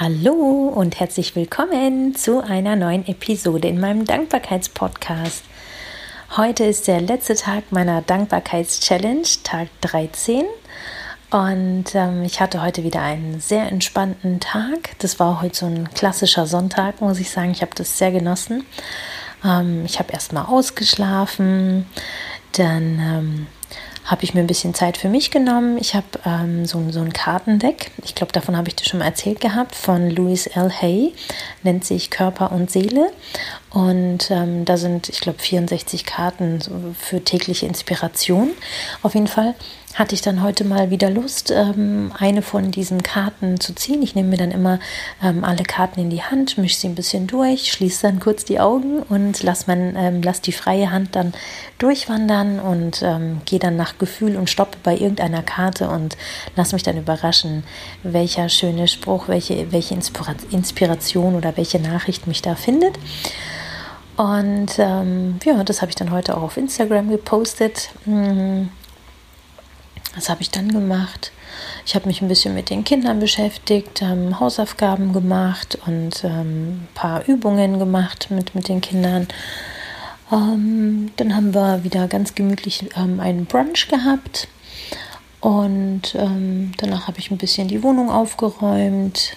Hallo und herzlich willkommen zu einer neuen Episode in meinem Dankbarkeitspodcast. Heute ist der letzte Tag meiner Dankbarkeitschallenge, Tag 13. Und ähm, ich hatte heute wieder einen sehr entspannten Tag. Das war heute so ein klassischer Sonntag, muss ich sagen. Ich habe das sehr genossen. Ähm, ich habe erstmal ausgeschlafen, dann ähm, habe ich mir ein bisschen Zeit für mich genommen. Ich habe ähm, so, so ein Kartendeck, ich glaube, davon habe ich dir schon mal erzählt gehabt, von Louis L. Hay, nennt sich Körper und Seele. Und ähm, da sind, ich glaube, 64 Karten für tägliche Inspiration. Auf jeden Fall hatte ich dann heute mal wieder Lust, ähm, eine von diesen Karten zu ziehen. Ich nehme mir dann immer ähm, alle Karten in die Hand, mische sie ein bisschen durch, schließe dann kurz die Augen und lasse ähm, lass die freie Hand dann durchwandern und ähm, gehe dann nach Gefühl und stoppe bei irgendeiner Karte und lasse mich dann überraschen, welcher schöne Spruch, welche, welche Inspira Inspiration oder welche Nachricht mich da findet. Und ähm, ja, das habe ich dann heute auch auf Instagram gepostet. Hm was habe ich dann gemacht? Ich habe mich ein bisschen mit den Kindern beschäftigt, ähm, Hausaufgaben gemacht und ähm, ein paar Übungen gemacht mit, mit den Kindern. Ähm, dann haben wir wieder ganz gemütlich ähm, einen Brunch gehabt. Und ähm, danach habe ich ein bisschen die Wohnung aufgeräumt,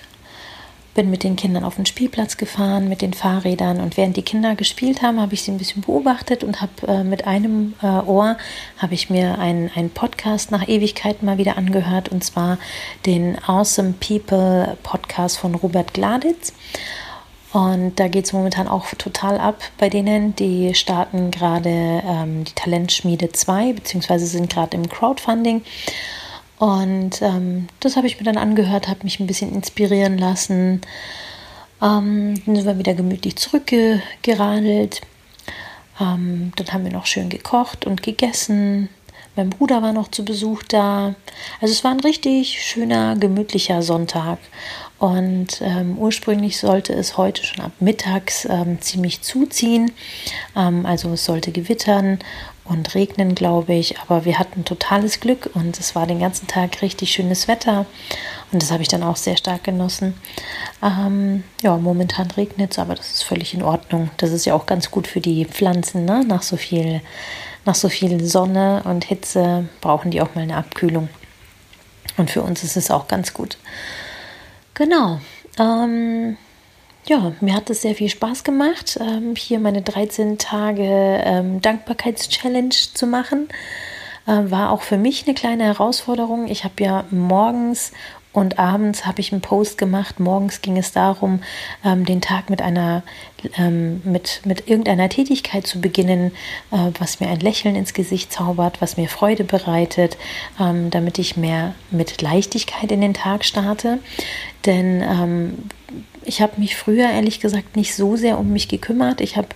bin mit den Kindern auf den Spielplatz gefahren mit den Fahrrädern und während die Kinder gespielt haben, habe ich sie ein bisschen beobachtet und habe äh, mit einem äh, Ohr habe ich mir einen, Podcast nach Ewigkeiten mal wieder angehört und zwar den Awesome People Podcast von Robert Gladitz. Und da geht es momentan auch total ab bei denen. Die starten gerade ähm, die Talentschmiede 2, beziehungsweise sind gerade im Crowdfunding. Und ähm, das habe ich mir dann angehört, habe mich ein bisschen inspirieren lassen. Ähm, dann sind wir wieder gemütlich zurückgeradelt. Ähm, dann haben wir noch schön gekocht und gegessen. Mein Bruder war noch zu Besuch da. Also es war ein richtig schöner, gemütlicher Sonntag. Und ähm, ursprünglich sollte es heute schon ab mittags ähm, ziemlich zuziehen. Ähm, also es sollte gewittern und regnen, glaube ich. Aber wir hatten totales Glück und es war den ganzen Tag richtig schönes Wetter. Und das habe ich dann auch sehr stark genossen. Ähm, ja, momentan regnet es, aber das ist völlig in Ordnung. Das ist ja auch ganz gut für die Pflanzen. Ne? Nach, so viel, nach so viel Sonne und Hitze brauchen die auch mal eine Abkühlung. Und für uns ist es auch ganz gut. Genau. Ähm, ja, mir hat es sehr viel Spaß gemacht, ähm, hier meine 13 Tage ähm, Dankbarkeitschallenge zu machen. Äh, war auch für mich eine kleine Herausforderung. Ich habe ja morgens und abends habe ich einen Post gemacht. Morgens ging es darum, ähm, den Tag mit einer, ähm, mit, mit irgendeiner Tätigkeit zu beginnen, äh, was mir ein Lächeln ins Gesicht zaubert, was mir Freude bereitet, ähm, damit ich mehr mit Leichtigkeit in den Tag starte. Denn ähm, ich habe mich früher ehrlich gesagt nicht so sehr um mich gekümmert. Ich habe,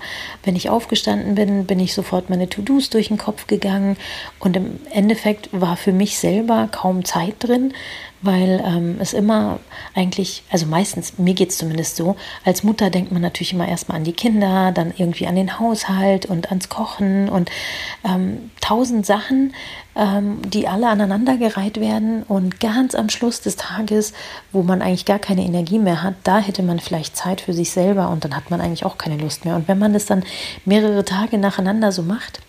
wenn ich aufgestanden bin, bin ich sofort meine To-Dos durch den Kopf gegangen und im Endeffekt war für mich selber kaum Zeit drin, weil ähm, es immer eigentlich, also meistens, mir geht es zumindest so, als Mutter denkt man natürlich immer erstmal an die Kinder, dann irgendwie an den Haushalt und ans Kochen und ähm, tausend Sachen, ähm, die alle aneinandergereiht werden und ganz am Schluss des Tages, wo man eigentlich gar keine Energie mehr hat, da hätte man vielleicht Zeit für sich selber und dann hat man eigentlich auch keine Lust mehr. Und wenn man das dann mehrere Tage nacheinander so macht,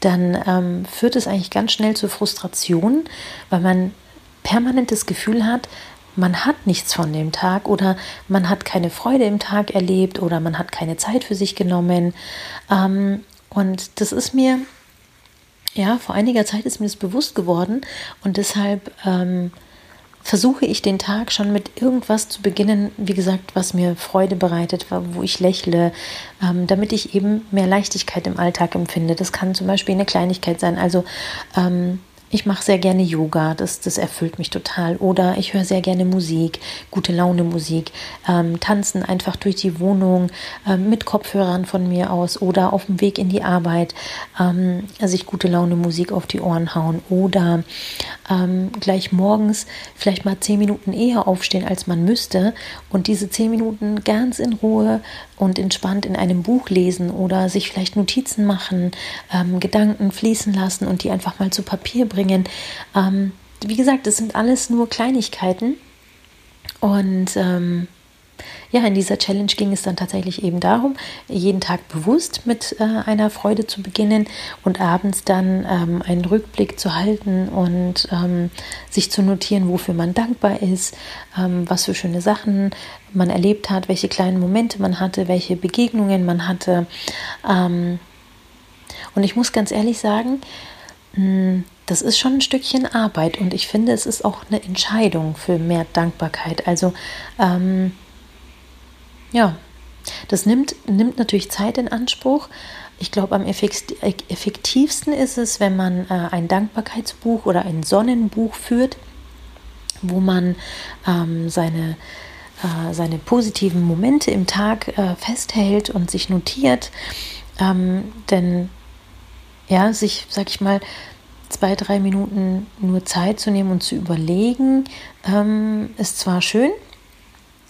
dann ähm, führt es eigentlich ganz schnell zur Frustration, weil man permanent das Gefühl hat, man hat nichts von dem Tag oder man hat keine Freude im Tag erlebt oder man hat keine Zeit für sich genommen. Ähm, und das ist mir, ja, vor einiger Zeit ist mir das bewusst geworden und deshalb ähm, versuche ich den Tag schon mit irgendwas zu beginnen, wie gesagt, was mir Freude bereitet, wo ich lächle, ähm, damit ich eben mehr Leichtigkeit im Alltag empfinde. Das kann zum Beispiel eine Kleinigkeit sein. Also ähm, ich mache sehr gerne Yoga, das, das erfüllt mich total. Oder ich höre sehr gerne Musik, gute Laune Musik, ähm, tanzen einfach durch die Wohnung ähm, mit Kopfhörern von mir aus oder auf dem Weg in die Arbeit, ähm, sich gute Laune Musik auf die Ohren hauen oder ähm, gleich morgens vielleicht mal zehn Minuten eher aufstehen, als man müsste und diese zehn Minuten ganz in Ruhe und entspannt in einem Buch lesen oder sich vielleicht Notizen machen, ähm, Gedanken fließen lassen und die einfach mal zu Papier bringen. Ähm, wie gesagt, es sind alles nur Kleinigkeiten. Und ähm, ja, in dieser Challenge ging es dann tatsächlich eben darum, jeden Tag bewusst mit äh, einer Freude zu beginnen und abends dann ähm, einen Rückblick zu halten und ähm, sich zu notieren, wofür man dankbar ist, ähm, was für schöne Sachen man erlebt hat, welche kleinen Momente man hatte, welche Begegnungen man hatte. Ähm, und ich muss ganz ehrlich sagen, hm, das ist schon ein Stückchen Arbeit und ich finde, es ist auch eine Entscheidung für mehr Dankbarkeit. Also ähm, ja, das nimmt, nimmt natürlich Zeit in Anspruch. Ich glaube, am effektivsten ist es, wenn man äh, ein Dankbarkeitsbuch oder ein Sonnenbuch führt, wo man ähm, seine, äh, seine positiven Momente im Tag äh, festhält und sich notiert. Ähm, denn ja, sich, sag ich mal, zwei, drei Minuten nur Zeit zu nehmen und zu überlegen, ähm, ist zwar schön,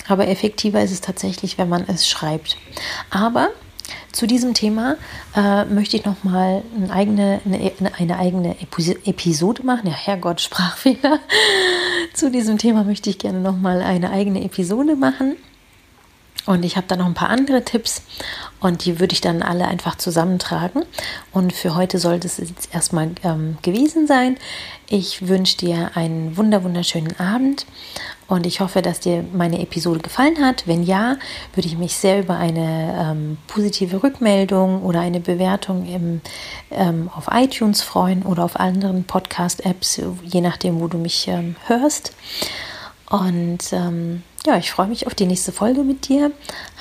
aber effektiver ist es tatsächlich, wenn man es schreibt. Aber zu diesem Thema äh, möchte ich nochmal eine eigene, eine, eine eigene Episode machen. Ja, Herrgott, Sprachfehler. zu diesem Thema möchte ich gerne nochmal eine eigene Episode machen. Und ich habe da noch ein paar andere Tipps und die würde ich dann alle einfach zusammentragen. Und für heute sollte es jetzt erstmal ähm, gewesen sein. Ich wünsche dir einen wunder wunderschönen Abend und ich hoffe, dass dir meine Episode gefallen hat. Wenn ja, würde ich mich sehr über eine ähm, positive Rückmeldung oder eine Bewertung im, ähm, auf iTunes freuen oder auf anderen Podcast-Apps, je nachdem, wo du mich ähm, hörst. Und ähm, ja, ich freue mich auf die nächste Folge mit dir.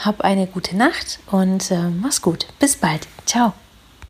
Hab eine gute Nacht und äh, mach's gut. Bis bald. Ciao.